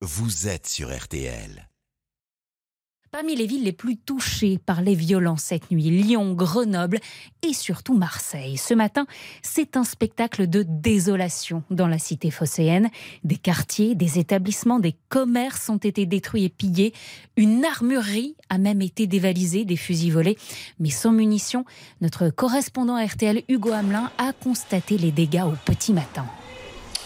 vous êtes sur RTL. Parmi les villes les plus touchées par les violences cette nuit, Lyon, Grenoble et surtout Marseille. Ce matin, c'est un spectacle de désolation dans la cité phocéenne. Des quartiers, des établissements, des commerces ont été détruits et pillés. Une armurerie a même été dévalisée, des fusils volés. Mais sans munitions, notre correspondant RTL Hugo Hamelin a constaté les dégâts au petit matin.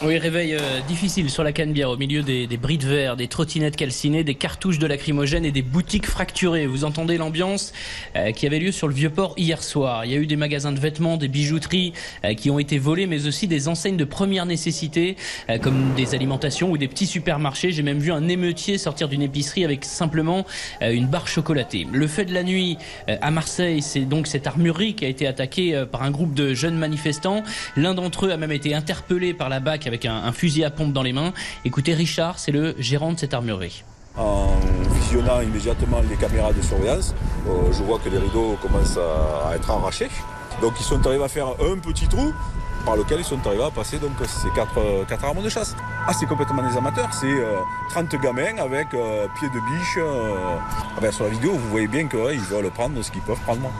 Oui, réveil euh, difficile sur la Canebière au milieu des, des bris de verre, des trottinettes calcinées, des cartouches de lacrymogène et des boutiques fracturées. Vous entendez l'ambiance euh, qui avait lieu sur le Vieux-Port hier soir. Il y a eu des magasins de vêtements, des bijouteries euh, qui ont été volés, mais aussi des enseignes de première nécessité euh, comme des alimentations ou des petits supermarchés. J'ai même vu un émeutier sortir d'une épicerie avec simplement euh, une barre chocolatée. Le fait de la nuit euh, à Marseille, c'est donc cette armurerie qui a été attaquée par un groupe de jeunes manifestants. L'un d'entre eux a même été interpellé par la BAC avec un, fusil à pompe dans les mains. Écoutez, Richard, c'est le gérant de cette armurerie. En visionnant immédiatement les caméras de surveillance, euh, je vois que les rideaux commencent à, être arrachés. Donc ils sont arrivés à faire un petit trou par lequel ils sont arrivés à passer donc ces quatre, euh, armes de chasse. Ah c'est complètement des amateurs, c'est euh, 30 gamins avec euh, pieds de biche. euh. Ah ben, sur la vidéo vous voyez bien qu'ils veulent prendre ce qu'ils peuvent prendre.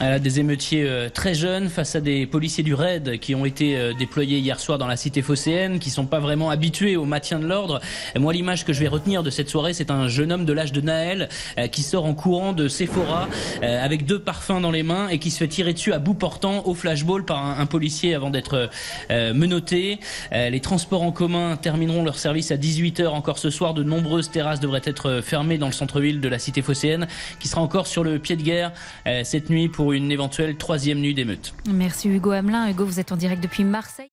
Euh, des émeutiers euh, très jeunes face à des policiers du RAID qui ont été euh, déployés hier soir dans la cité phocéenne, qui sont pas vraiment habitués au maintien de l'ordre. Moi, l'image que je vais retenir de cette soirée, c'est un jeune homme de l'âge de Naël euh, qui sort en courant de Sephora avec deux parfums dans les mains et qui se fait tirer dessus à bout portant au flashball par un, un policier avant d'être menotté. Les transports en commun termineront leur service à 18h encore ce soir. De nombreuses terrasses devraient être fermées dans le centre-ville de la cité phocéenne, qui sera encore sur le pied de guerre cette nuit une éventuelle troisième nuit d'émeute. Merci Hugo Hamelin. Hugo, vous êtes en direct depuis Marseille.